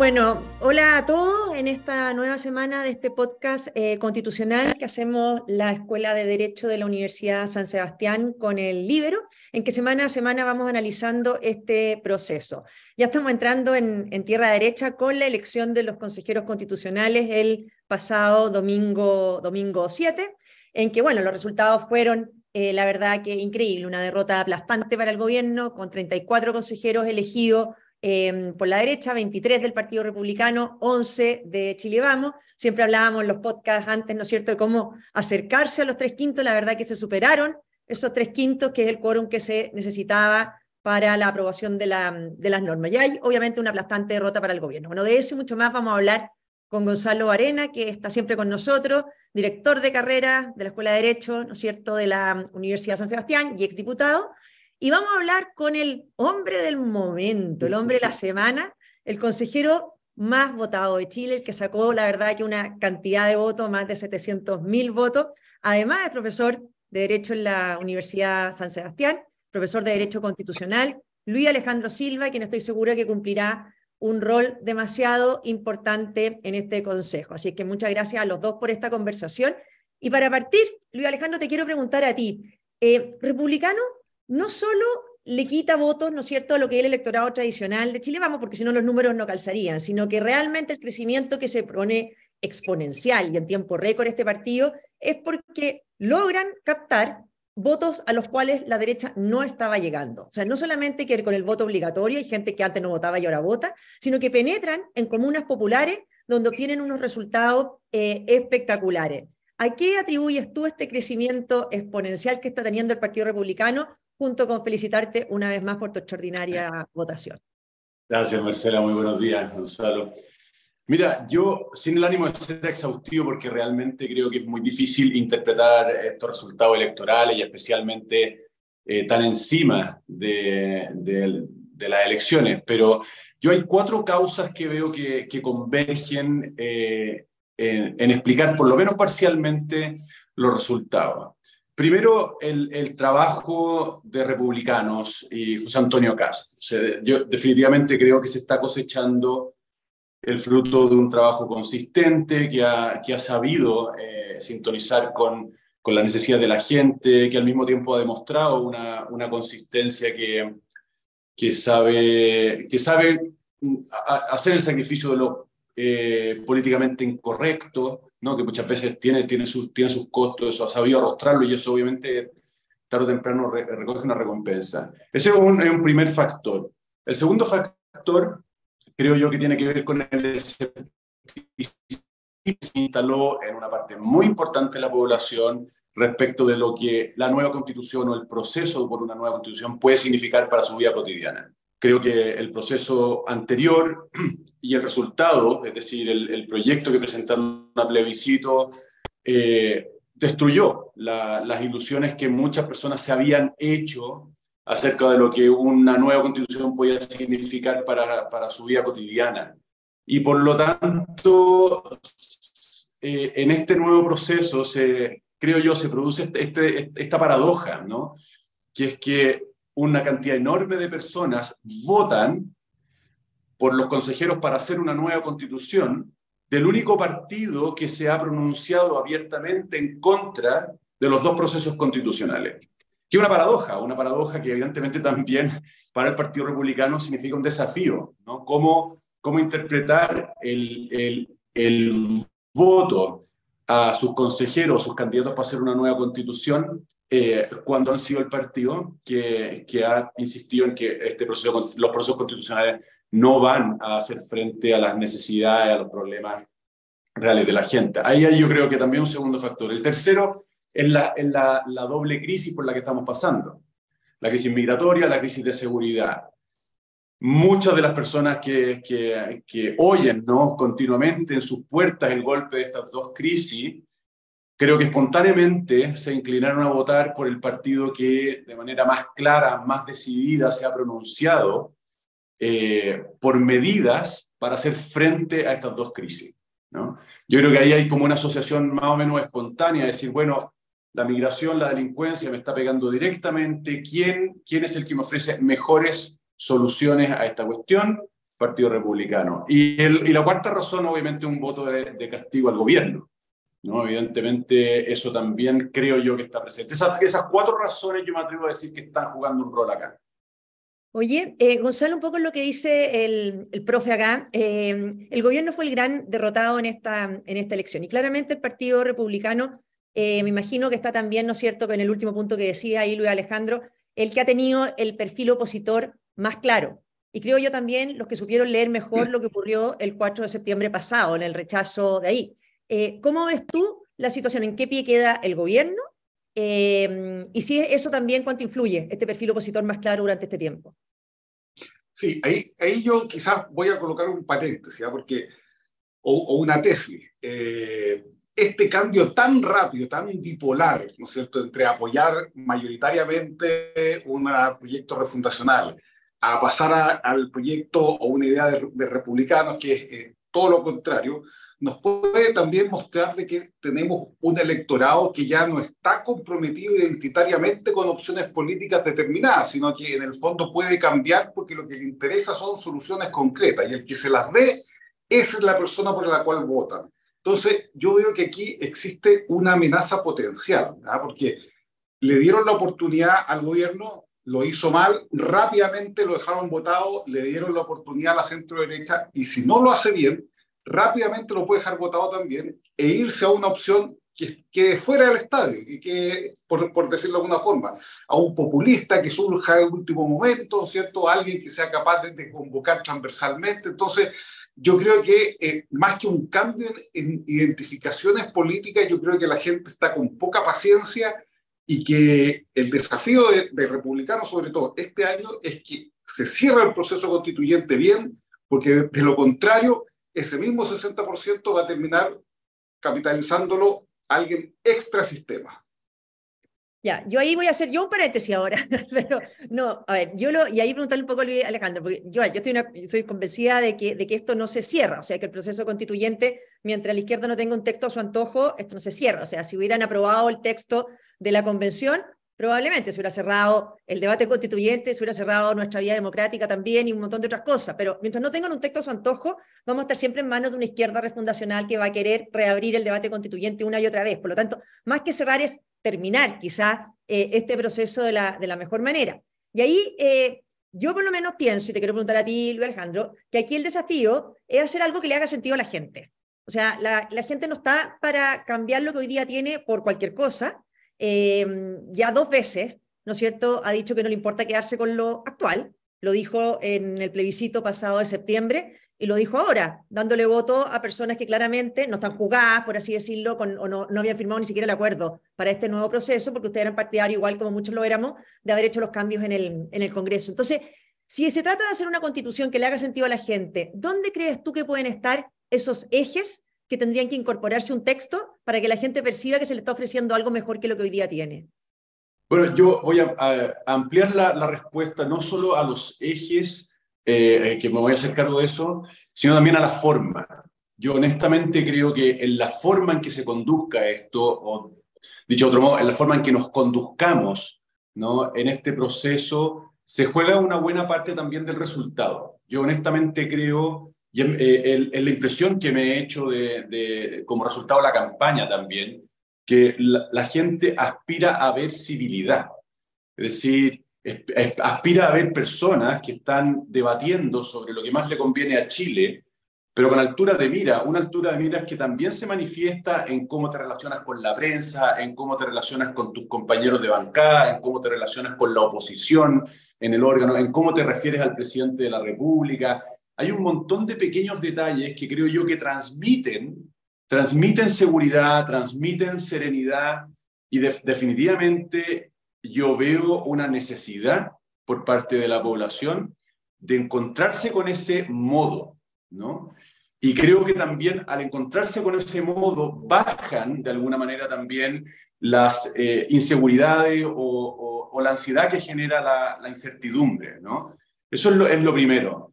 Bueno, hola a todos en esta nueva semana de este podcast eh, constitucional que hacemos la Escuela de Derecho de la Universidad San Sebastián con el Libero, en que semana a semana vamos analizando este proceso. Ya estamos entrando en, tierra derecha con la elección de los consejeros constitucionales el pasado domingo, domingo 7, en que, bueno, los resultados fueron eh, la verdad que increíble, una derrota aplastante para el gobierno, con 34 consejeros elegidos Em, por la derecha, 23 del Partido Republicano, 11 de Chile Vamos. Siempre hablábamos en los podcasts antes, ¿no es cierto?, de cómo acercarse a los tres quintos. La verdad que se superaron esos tres quintos, que es el quórum que se necesitaba para la aprobación de, de las normas. Y hay obviamente una aplastante derrota para el gobierno. Bueno, de eso y mucho más vamos a hablar con Gonzalo Arena, que está siempre con nosotros, director de carrera de la Escuela de Derecho, ¿no es cierto?, de la Universidad de San Sebastián y exdiputado, y vamos a hablar con el hombre del momento, el hombre de la semana, el consejero más votado de Chile, el que sacó, la verdad, que una cantidad de votos, más de 700 mil votos. Además, es profesor de Derecho en la Universidad San Sebastián, profesor de Derecho Constitucional, Luis Alejandro Silva, quien estoy seguro que cumplirá un rol demasiado importante en este consejo. Así que muchas gracias a los dos por esta conversación. Y para partir, Luis Alejandro, te quiero preguntar a ti, eh, ¿republicano no solo le quita votos, ¿no es cierto?, a lo que es el electorado tradicional de Chile, vamos, porque si no los números no calzarían, sino que realmente el crecimiento que se pone exponencial y en tiempo récord este partido es porque logran captar votos a los cuales la derecha no estaba llegando. O sea, no solamente que con el voto obligatorio, hay gente que antes no votaba y ahora vota, sino que penetran en comunas populares donde obtienen unos resultados eh, espectaculares. ¿A qué atribuyes tú este crecimiento exponencial que está teniendo el Partido Republicano junto con felicitarte una vez más por tu extraordinaria votación. Gracias, Marcela. Muy buenos días, Gonzalo. Mira, yo sin el ánimo de ser exhaustivo, porque realmente creo que es muy difícil interpretar estos resultados electorales y especialmente eh, tan encima de, las elecciones, pero yo hay cuatro causas que veo que, convergen eh, en, en, explicar por lo menos parcialmente los resultados. Primero, el, trabajo de republicanos y José Antonio Cas. yo definitivamente creo que se está cosechando el fruto de un trabajo consistente que ha, sabido eh, sintonizar con, la necesidad de la gente, que al mismo tiempo ha demostrado una, consistencia que, que, sabe, que sabe mm, hacer el sacrificio de lo eh, políticamente incorrecto, ¿no? que muchas veces tiene, tiene, tiene sus costos, eso ha sabido arrostrarlo y eso obviamente tarde o temprano recoge una recompensa. Ese es un, es un, primer factor. El segundo factor, creo yo que tiene que ver con el se instaló en una parte muy importante de la población respecto de lo que la nueva constitución o el proceso por una nueva constitución puede significar para su vida cotidiana. Creo que el proceso anterior y el resultado, es decir, el, proyecto que presentaron a plebiscito, eh, destruyó las ilusiones que muchas personas se habían hecho acerca de lo que una nueva constitución podía significar para, para su vida cotidiana. Y por lo tanto, eh, en este nuevo proceso, se, creo yo, se produce este, este, esta paradoja, ¿no? que es que una cantidad enorme de personas votan por los consejeros para hacer una nueva constitución del único partido que se ha pronunciado abiertamente en contra de los dos procesos constitucionales. Que una paradoja, una paradoja que evidentemente también para el Partido Republicano significa un desafío, ¿no? ¿Cómo, cómo interpretar el, el, el voto a sus consejeros, sus candidatos para hacer una nueva constitución, eh, cuando han sido el partido que, que, ha insistido en que este proceso, los procesos constitucionales no van a hacer frente a las necesidades, a los problemas reales de la gente. Ahí hay yo creo que también un segundo factor. El tercero es la, la, la doble crisis por la que estamos pasando. La crisis migratoria, la crisis de seguridad muchas de las personas que, que, que, oyen ¿no? continuamente en sus puertas el golpe de estas dos crisis, creo que espontáneamente se inclinaron a votar por el partido que de manera más clara, más decidida se ha pronunciado eh, por medidas para hacer frente a estas dos crisis. ¿no? Yo creo que ahí hay como una asociación más o menos espontánea, decir, bueno, la migración, la delincuencia me está pegando directamente, ¿quién, quién es el que me ofrece mejores soluciones a esta cuestión. Partido Republicano. Y, la cuarta razón, obviamente, un voto de, castigo al gobierno. ¿No? Evidentemente, eso también creo yo que está presente. Esas, esas cuatro razones yo me atrevo a decir que están jugando un rol acá. Oye, eh, Gonzalo, un poco lo que dice el, el profe acá, eh, el gobierno fue el gran derrotado en esta, en esta elección y claramente el Partido Republicano, eh, me imagino que está también, ¿no es cierto?, con el último punto que decía ahí Luis Alejandro, el que ha tenido el perfil opositor más claro. Y creo yo también los que supieron leer mejor lo que ocurrió el 4 de septiembre pasado, en el rechazo de ahí. ¿Cómo ves tú la situación? ¿En qué pie queda el gobierno? Eh, y si eso también, ¿cuánto influye este perfil opositor más claro durante este tiempo? Sí, ahí, ahí yo quizás voy a colocar un paréntesis, ¿ah? porque, o, una tesis. Eh, este cambio tan rápido, tan bipolar, ¿no es cierto?, entre apoyar mayoritariamente un proyecto refundacional a pasar al proyecto o una idea de, republicanos que es eh, todo lo contrario, nos puede también mostrar de que tenemos un electorado que ya no está comprometido identitariamente con opciones políticas determinadas, sino que en el fondo puede cambiar porque lo que le interesa son soluciones concretas y el que se las dé, es la persona por la cual votan. Entonces, yo veo que aquí existe una amenaza potencial, ¿ah? porque le dieron la oportunidad al gobierno, lo hizo mal, rápidamente lo dejaron votado, le dieron la oportunidad a la centro derecha y si no lo hace bien, rápidamente lo puede dejar votado también e irse a una opción que, que fuera del estadio, y que, por, por, decirlo de alguna forma, a un populista que surja en último momento, ¿cierto? Alguien que sea capaz de, convocar transversalmente. Entonces, yo creo que eh, más que un cambio en identificaciones políticas, yo creo que la gente está con poca paciencia y que el desafío de, de republicanos, sobre todo este año, es que se cierre el proceso constituyente bien, porque de lo contrario ese mismo 60% va a terminar capitalizándolo alguien extra sistema. Ya, yo ahí voy a hacer yo un paréntesis ahora, pero no, a ver, yo lo, y ahí preguntarle un poco a Luis Alejandro, porque yo, yo estoy, convencida de que, de que esto no se cierra, o sea, que el proceso constituyente, mientras la izquierda no tenga un texto a su antojo, esto no se cierra, o sea, si hubieran aprobado el texto de la convención, probablemente se hubiera cerrado el debate constituyente, se hubiera cerrado nuestra vía democrática también y un montón de otras cosas, pero mientras no tengan un texto a su antojo, vamos a estar siempre en manos de una izquierda refundacional que va a querer reabrir el debate constituyente una y otra vez. Por lo tanto, más que cerrar es terminar quizás eh, este proceso de la, de la mejor manera. Y ahí eh, yo por lo menos pienso, y te quiero preguntar a ti, Luis Alejandro, que aquí el desafío es hacer algo que le haga sentido a la gente. O sea, la gente no está para cambiar lo que hoy día tiene por cualquier cosa, Em, ya dos veces, ¿no es cierto?, ha dicho que no le importa quedarse con lo actual. Lo dijo en el plebiscito pasado de septiembre y lo dijo ahora, dándole voto a personas que claramente no están jugadas, por así decirlo, o no, no, habían firmado ni siquiera el acuerdo para este nuevo proceso, porque ustedes eran partidarios, igual como muchos lo éramos, de haber hecho los cambios en el, en el Congreso. Entonces, si se trata de hacer una constitución que le haga sentido a la gente, ¿dónde crees tú que pueden estar esos ejes que tendrían que incorporarse un texto para que la gente perciba que se le está ofreciendo algo mejor que lo que hoy día tiene? Bueno, yo voy a, ampliar la, respuesta no solo a los ejes, eh, que me voy a hacer cargo de eso, sino también a la forma. Yo honestamente creo que en la forma en que se conduzca esto, o dicho de otro modo, en la forma en que nos conduzcamos ¿no? en este proceso, se juega una buena parte también del resultado. Yo honestamente creo y eh, es la impresión que me he hecho de, como resultado de la campaña también, que la, gente aspira a ver civilidad. Es decir, aspira a ver personas que están debatiendo sobre lo que más le conviene a Chile, pero con altura de mira, una altura de miras que también se manifiesta en cómo te relacionas con la prensa, en cómo te relacionas con tus compañeros de bancada, en cómo te relacionas con la oposición en el órgano, en cómo te refieres al presidente de la República, hay un montón de pequeños detalles que creo yo que transmiten, transmiten seguridad, transmiten serenidad y definitivamente yo veo una necesidad por parte de la población de encontrarse con ese modo, ¿no? Y creo que también al encontrarse con ese modo bajan de alguna manera también las eh, inseguridades o, la ansiedad que genera la, incertidumbre, ¿no? Eso es lo, es lo primero.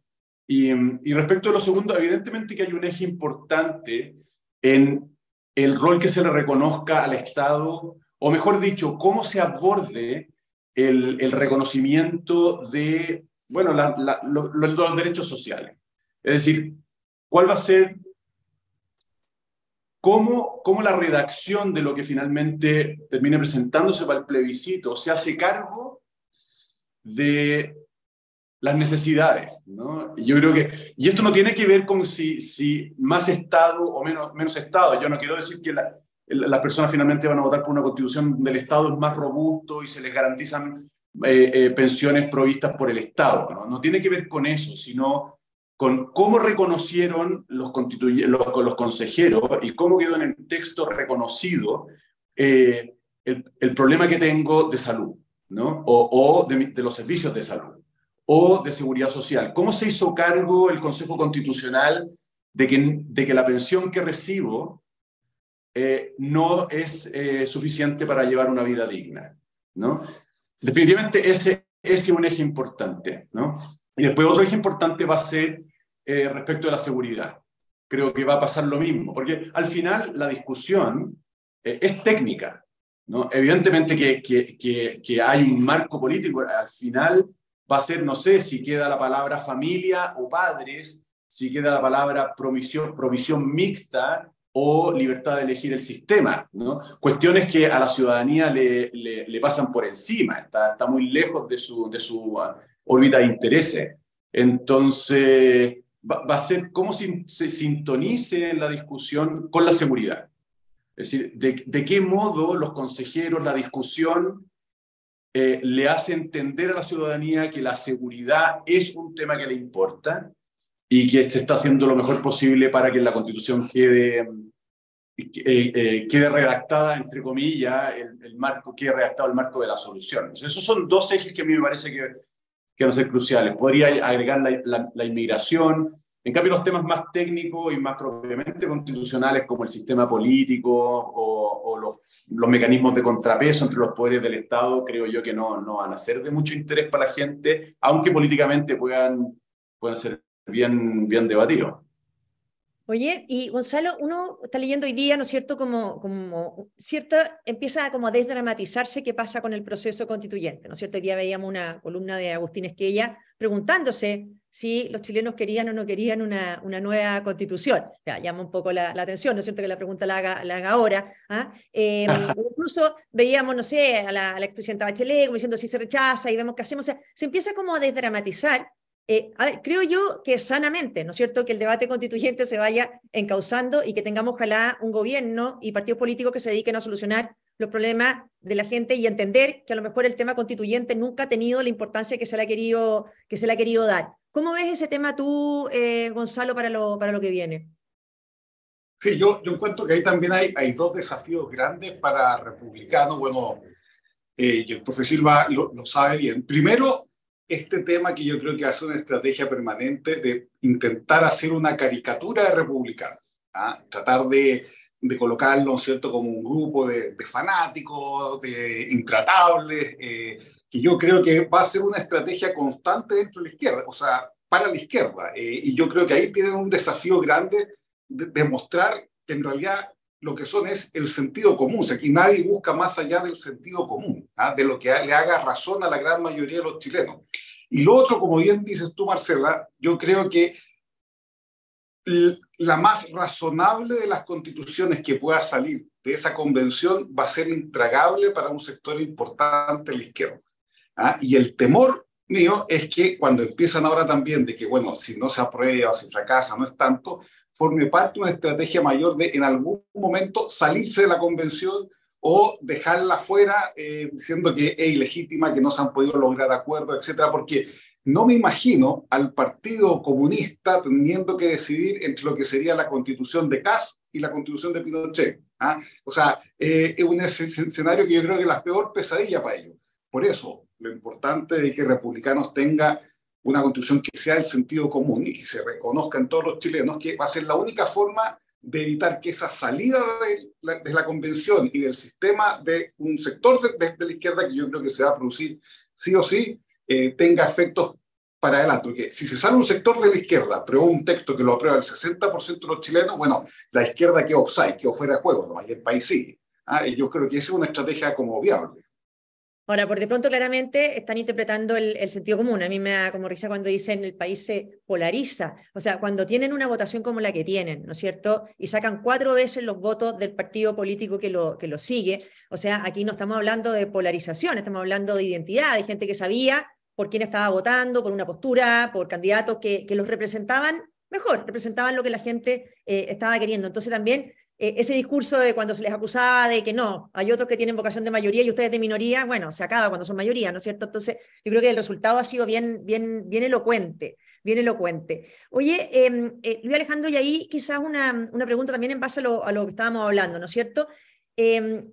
Y, respecto a lo segundo, evidentemente que hay un eje importante en el rol que se le reconozca al Estado, o mejor dicho, cómo se aborde el, reconocimiento de, bueno, los derechos sociales. Es decir, ¿cuál va a ser, cómo, cómo la redacción de lo que finalmente termine presentándose para el plebiscito se hace cargo de las necesidades, ¿no? Yo creo que, y esto no tiene que ver con si, más Estado o menos, menos Estado. Yo no quiero decir que las personas finalmente van a votar por una constitución del Estado más robusto y se les garantizan eh, eh, pensiones provistas por el Estado. ¿no? tiene que ver con eso, sino con cómo reconocieron los, los, los consejeros y cómo quedó en el texto reconocido eh, el, problema que tengo de salud, ¿no? o, de los servicios de salud o de seguridad social. ¿Cómo se hizo cargo el Consejo Constitucional de que, de que la pensión que recibo eh, no es eh, suficiente para llevar una vida digna? ¿no? Definitivamente ese, es un eje importante. ¿no? Y después otro eje importante va a ser eh, respecto de la seguridad. Creo que va a pasar lo mismo, porque al final la discusión es técnica. ¿no? Evidentemente que, que, que, que hay un marco político, al final va a ser, no sé, si queda la palabra familia o padres, si queda la palabra provisión, provisión mixta o libertad de elegir el sistema, ¿no? Cuestiones que a la ciudadanía le, le, pasan por encima, está, está, muy lejos de su, de su uh, órbita de intereses. Entonces, va, va, a ser cómo se, se sintonice la discusión con la seguridad. Es decir, de, de qué modo los consejeros, la discusión eh, le hace entender a la ciudadanía que la seguridad es un tema que le importa y que se está haciendo lo mejor posible para que la constitución quede, eh, eh, quede redactada, entre comillas, el, marco, quede redactado el marco de la solución. esos son dos ejes que a mí me parece que, que van a cruciales. Podría agregar la, la inmigración, en cambio, los temas más técnicos y más propiamente constitucionales, como el sistema político o, los, los, mecanismos de contrapeso entre los poderes del Estado, creo yo que no, no van a ser de mucho interés para la gente, aunque políticamente puedan, puedan ser bien, bien debatidos. Oye, y Gonzalo, uno está leyendo hoy día, ¿no es cierto?, como, como cierta, empieza como a desdramatizarse qué pasa con el proceso constituyente, ¿no es cierto? Hoy día veíamos una columna de Agustín Esquella preguntándose si los chilenos querían o no querían una, una nueva constitución. Ya, llama un poco la, atención, ¿no es cierto?, que la pregunta la haga, la haga ahora. ¿ah? Em, incluso veíamos, no sé, a la, a la expresidenta Bachelet como diciendo si se rechaza y vemos qué hacemos. O sea, se empieza como a desdramatizar eh, creo yo que sanamente, ¿no es cierto?, que el debate constituyente se vaya encauzando y que tengamos ojalá un gobierno y partidos políticos que se dediquen a solucionar los problemas de la gente y entender que a lo mejor el tema constituyente nunca ha tenido la importancia que se le ha querido, que se le ha querido dar. ¿Cómo ves ese tema tú, eh, Gonzalo, para lo, para lo que viene? Sí, yo, yo encuentro que ahí también hay, hay dos desafíos grandes para republicanos. Bueno, eh, y el profesor Silva lo, lo sabe bien. Primero, este tema que yo creo que hace una estrategia permanente de intentar hacer una caricatura de republicanos, ¿ah? tratar de, de, colocarlo, ¿cierto?, como un grupo de, fanáticos, de intratables, eh, que yo creo que va a ser una estrategia constante dentro de la izquierda, o sea, para la izquierda. Eh, y yo creo que ahí tienen un desafío grande de demostrar que en realidad lo que son es el sentido común. O sea, aquí nadie busca más allá del sentido común, ¿ah? de lo que le haga razón a la gran mayoría de los chilenos. Y lo otro, como bien dices tú, Marcela, yo creo que la más razonable de las constituciones que pueda salir de esa convención va a ser intragable para un sector importante de la izquierda. ¿Ah? Y el temor mío es que cuando empiezan ahora también de que, bueno, si no se aprueba, si fracasa, no es tanto, forme parte de una estrategia mayor de en algún momento salirse de la convención o dejarla fuera eh, diciendo que es ilegítima, que no se han podido lograr acuerdos, etcétera, porque no me imagino al Partido Comunista teniendo que decidir entre lo que sería la constitución de Kass y la constitución de Pinochet. ¿ah? O sea, eh, es un escenario que yo creo que es la peor pesadilla para ellos. Por eso, lo importante es que republicanos tenga una constitución que sea el sentido común y que se reconozca en todos los chilenos, que va a ser la única forma de evitar que esa salida de la, de la convención y del sistema de un sector de, de, la izquierda, que yo creo que se va a producir sí o sí, eh, tenga efectos para adelante. Porque si se sale un sector de la izquierda, pero un texto que lo aprueba el 60% de los chilenos, bueno, la izquierda quedó offside, quedó fuera de juego, y el país sigue. ¿ah? Y yo creo que esa es una estrategia como viable. Ahora, por de pronto, claramente están interpretando el, sentido común. A mí me da como risa cuando dicen el país se polariza. O sea, cuando tienen una votación como la que tienen, ¿no es cierto? Y sacan cuatro veces los votos del partido político que lo, que lo sigue. O sea, aquí no estamos hablando de polarización, estamos hablando de identidad, de gente que sabía por quién estaba votando, por una postura, por candidatos que, que los representaban mejor, representaban lo que la gente eh, estaba queriendo. Entonces también eh, ese discurso de cuando se les acusaba de que no, hay otros que tienen vocación de mayoría y ustedes de minoría, bueno, se acaba cuando son mayoría, ¿no es cierto? Entonces, yo creo que el resultado ha sido bien, bien, bien elocuente, bien elocuente. Oye, em, eh, Luis Alejandro, y ahí quizás una, una pregunta también en base a lo, a lo que estábamos hablando, ¿no es cierto? Em,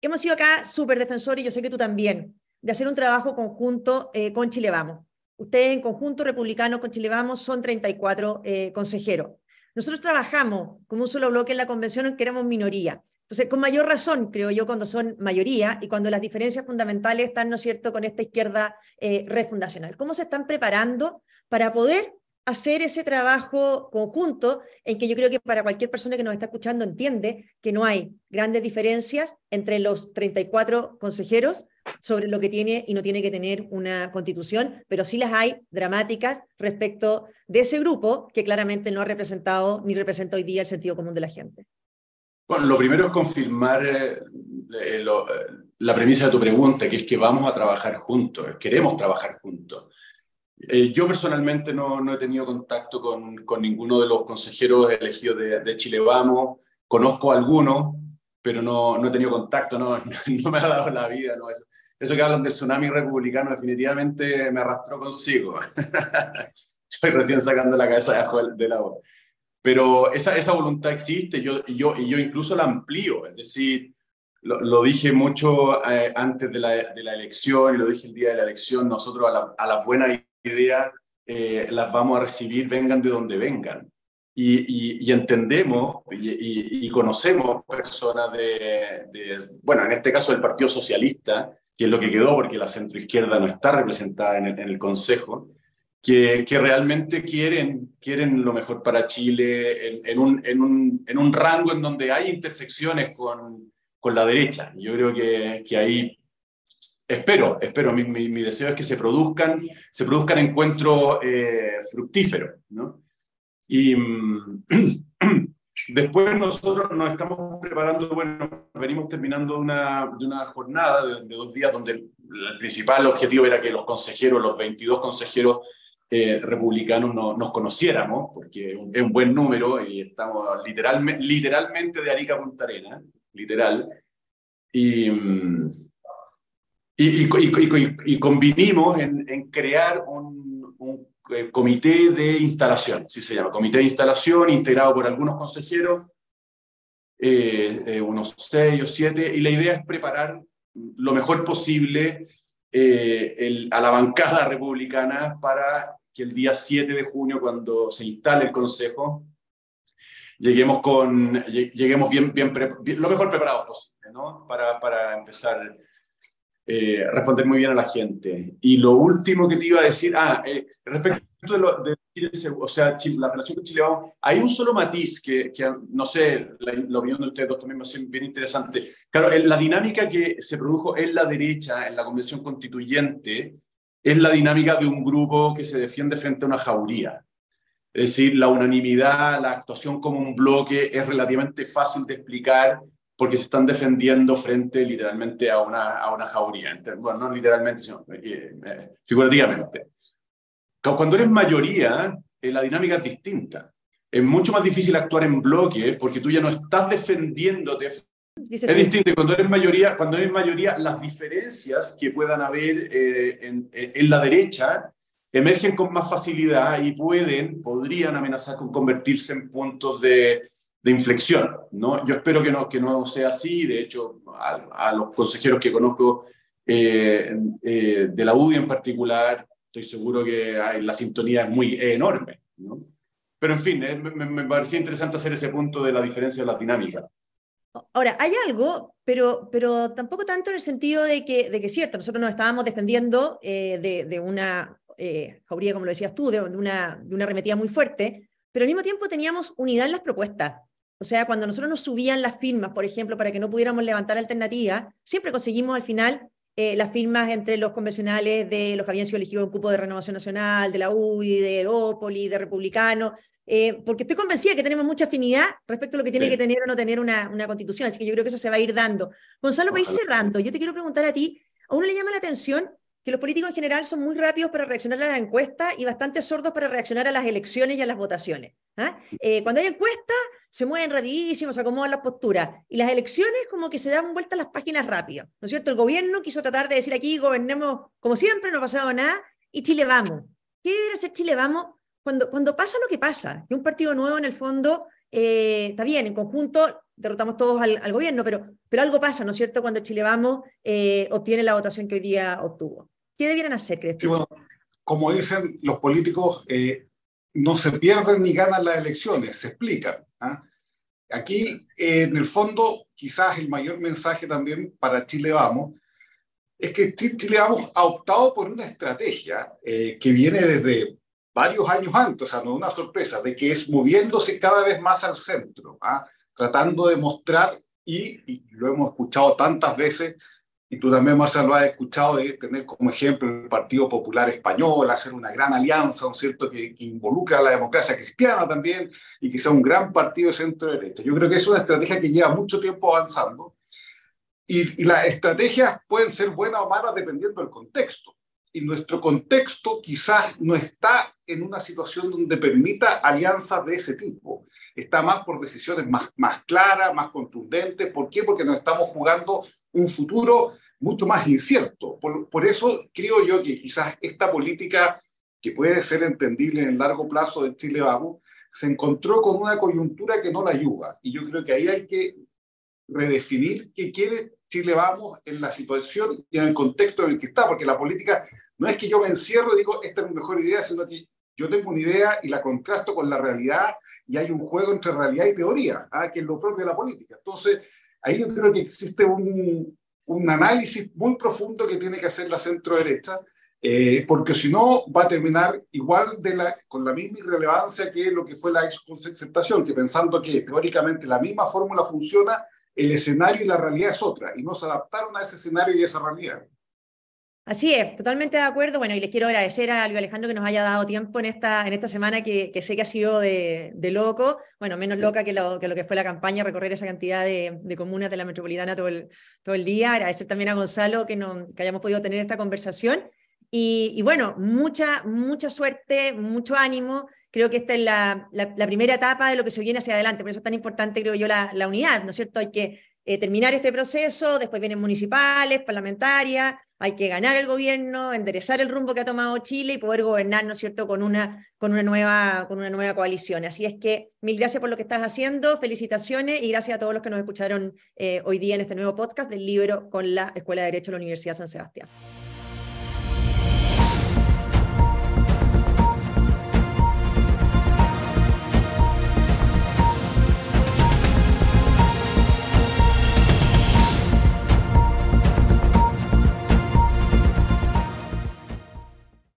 hemos sido acá súper defensores, y yo sé que tú también, de hacer un trabajo conjunto eh, con Chile Vamos. Ustedes en conjunto republicanos con Chile Vamos son 34 consejeros. Nosotros trabajamos como un solo bloque en la convención en que éramos minoría. Entonces, con mayor razón, creo yo, cuando son mayoría y cuando las diferencias fundamentales están, ¿no cierto?, con esta izquierda eh, refundacional. ¿Cómo se están preparando para poder hacer ese trabajo conjunto en que yo creo que para cualquier persona que nos está escuchando entiende que no hay grandes diferencias entre los 34 consejeros sobre lo que tiene y no tiene que tener una constitución, pero sí las hay dramáticas respecto de ese grupo que claramente no ha representado ni representa hoy día el sentido común de la gente. Bueno, lo primero es confirmar eh, eh, la premisa de tu pregunta, que es que vamos a trabajar juntos, queremos trabajar juntos. Eh, yo personalmente no, no, he tenido contacto con, con, ninguno de los consejeros elegidos de, de, Chile Vamos. Conozco a algunos, pero no, no he tenido contacto, no, no, me ha dado la vida. No. Eso, eso, que hablan del tsunami republicano definitivamente me arrastró consigo. Estoy recién sacando la cabeza debajo del agua. Pero esa, esa voluntad existe yo, yo, yo incluso la amplío. Es decir, lo, lo dije mucho eh, antes de la, de la, elección y lo dije el día de la elección. Nosotros a, la, a las buenas ideas eh, las vamos a recibir, vengan de donde vengan. Y, entendemos y, conocemos personas de, bueno, en este caso del Partido Socialista, que es lo que quedó porque la centroizquierda no está representada en el, Consejo, que, realmente quieren, quieren lo mejor para Chile en, un, en, un, en un rango en donde hay intersecciones con, con la derecha. Yo creo que, que ahí espero, espero, mi, mi, mi, deseo es que se produzcan, se produzcan encuentros eh, fructíferos, ¿no? Y después nosotros nos estamos preparando, bueno, venimos terminando una, de una jornada de, de, dos días donde el principal objetivo era que los consejeros, los 22 consejeros eh, republicanos no, nos conociéramos, porque es un buen número y estamos literalmente, literalmente de Arica a Punta Arena, literal. Y, y, y, y convinimos en, en crear un, eh, comité de instalación, si se llama, comité de instalación integrado por algunos consejeros, eh, eh, unos seis o siete, y la idea es preparar lo mejor posible eh, el, a la bancada republicana para que el día 7 de junio, cuando se instale el Consejo, lleguemos, con, lleguemos bien, bien, bien lo mejor preparados posible, ¿no? Para, para empezar eh, responder muy bien a la gente. Y lo último que te iba a decir, ah, eh, respecto de, Chile, o sea, la relación con Chile, hay un solo matiz que, que no sé, la, la, opinión de ustedes dos también me hace bien interesante. Claro, la dinámica que se produjo en la derecha, en la convención constituyente, es la dinámica de un grupo que se defiende frente a una jauría. Es decir, la unanimidad, la actuación como un bloque es relativamente fácil de explicar porque se están defendiendo frente literalmente a una, a una jauría. Bueno, no literalmente, sino eh, eh, figurativamente. Cuando eres mayoría, eh, la dinámica es distinta. Es mucho más difícil actuar en bloque porque tú ya no estás defendiéndote. Dice es que... distinto. Cuando eres mayoría, cuando eres mayoría, las diferencias que puedan haber eh, en, en la derecha emergen con más facilidad y pueden, podrían amenazar con convertirse en puntos de, de inflexión. ¿no? Yo espero que no, que no sea así, de hecho, a, a los consejeros que conozco eh, eh, de la UDI en particular, estoy seguro que hay, la sintonía es muy es enorme. ¿no? Pero en fin, eh, me, me, parecía interesante hacer ese punto de la diferencia de las dinámicas. Ahora, hay algo, pero, pero tampoco tanto en el sentido de que, de que cierto, nosotros nos estábamos defendiendo eh, de, de, una eh, jauría, como lo decías tú, de, una, de una arremetida muy fuerte, pero al mismo tiempo teníamos unidad en las propuestas. O sea, cuando nosotros nos subían las firmas, por ejemplo, para que no pudiéramos levantar alternativas, siempre conseguimos al final eh, las firmas entre los convencionales de los que habían sido elegidos en cupo de Renovación Nacional, de la UDI, de Opoli, de Republicano, eh, porque estoy convencida que tenemos mucha afinidad respecto a lo que tiene que tener o no tener una, una, constitución, así que yo creo que eso se va a ir dando. Gonzalo, para ir cerrando, yo te quiero preguntar a ti, a uno le llama la atención que los políticos en general son muy rápidos para reaccionar a las encuestas y bastante sordos para reaccionar a las elecciones y a las votaciones. ¿ah? Eh, cuando hay encuestas, se mueven rapidísimo, se acomodan las posturas. Y las elecciones como que se dan vueltas las páginas rápido. ¿No es cierto? El gobierno quiso tratar de decir aquí, gobernemos como siempre, no ha pasado nada, y Chile vamos. ¿Qué debería ser Chile vamos cuando, cuando pasa lo que pasa? Que un partido nuevo en el fondo, eh, está bien, en conjunto derrotamos todos al, gobierno, pero, pero algo pasa, ¿no es cierto?, cuando Chile Vamos eh, obtiene la votación que hoy día obtuvo. ¿Qué debieran hacer, crees como dicen los políticos, eh, no se pierden ni ganan las elecciones, se explican. ¿ah? Aquí, eh, en el fondo, quizás el mayor mensaje también para Chile Vamos es que Chile Vamos ha optado por una estrategia eh, que viene desde varios años antes, o sea, no es una sorpresa, de que es moviéndose cada vez más al centro, ¿ah? tratando de mostrar, y, y, lo hemos escuchado tantas veces, y tú también, Marcelo, has escuchado de tener como ejemplo el Partido Popular Español, hacer una gran alianza, ¿no es cierto?, que, que involucra a la democracia cristiana también y que sea un gran partido de centro-derecha. Yo creo que es una estrategia que lleva mucho tiempo avanzando y, y las estrategias pueden ser buenas o malas dependiendo del contexto. Y nuestro contexto quizás no está en una situación donde permita alianzas de ese tipo. Está más por decisiones más, más claras, más contundentes. ¿Por qué? Porque nos estamos jugando un futuro mucho más incierto. Por, eso creo yo que quizás esta política, que puede ser entendible en el largo plazo de Chile Vamos, se encontró con una coyuntura que no la ayuda. Y yo creo que ahí hay que redefinir qué quiere Chile Vamos en la situación y en el contexto en el que está, porque la política no es que yo me encierro y digo, esta es mi mejor idea, sino que yo tengo una idea y la contrasto con la realidad y hay un juego entre realidad y teoría, ¿ah? que es lo propio de la política. Entonces, Ahí yo creo que existe un, un análisis muy profundo que tiene que hacer la centro derecha, eh, porque si no va a terminar igual con la misma irrelevancia que lo que fue la exconceptación, que pensando que teóricamente la misma fórmula funciona, el escenario y la realidad es otra, y no se adaptaron a ese escenario y a esa realidad. Así es, totalmente de acuerdo. Bueno, y les quiero agradecer a Luis Alejandro que nos haya dado tiempo en esta, en esta semana que, que sé que ha sido de, de, loco, bueno, menos loca que lo, que lo que fue la campaña, recorrer esa cantidad de, de comunas de la metropolitana todo el, todo el día. Agradecer también a Gonzalo que, no, que hayamos podido tener esta conversación. Y, y, bueno, mucha, mucha suerte, mucho ánimo. Creo que esta es la, la, la, primera etapa de lo que se viene hacia adelante. Por eso es tan importante, creo yo, la, la unidad, ¿no es cierto? Hay que eh, terminar este proceso, después vienen municipales, parlamentarias, hay que ganar el gobierno, enderezar el rumbo que ha tomado Chile y poder gobernar, ¿no es cierto?, con una, con una, nueva, con una nueva coalición. Así es que mil gracias por lo que estás haciendo, felicitaciones y gracias a todos los que nos escucharon eh, hoy día en este nuevo podcast del libro con la Escuela de Derecho de la Universidad de San Sebastián.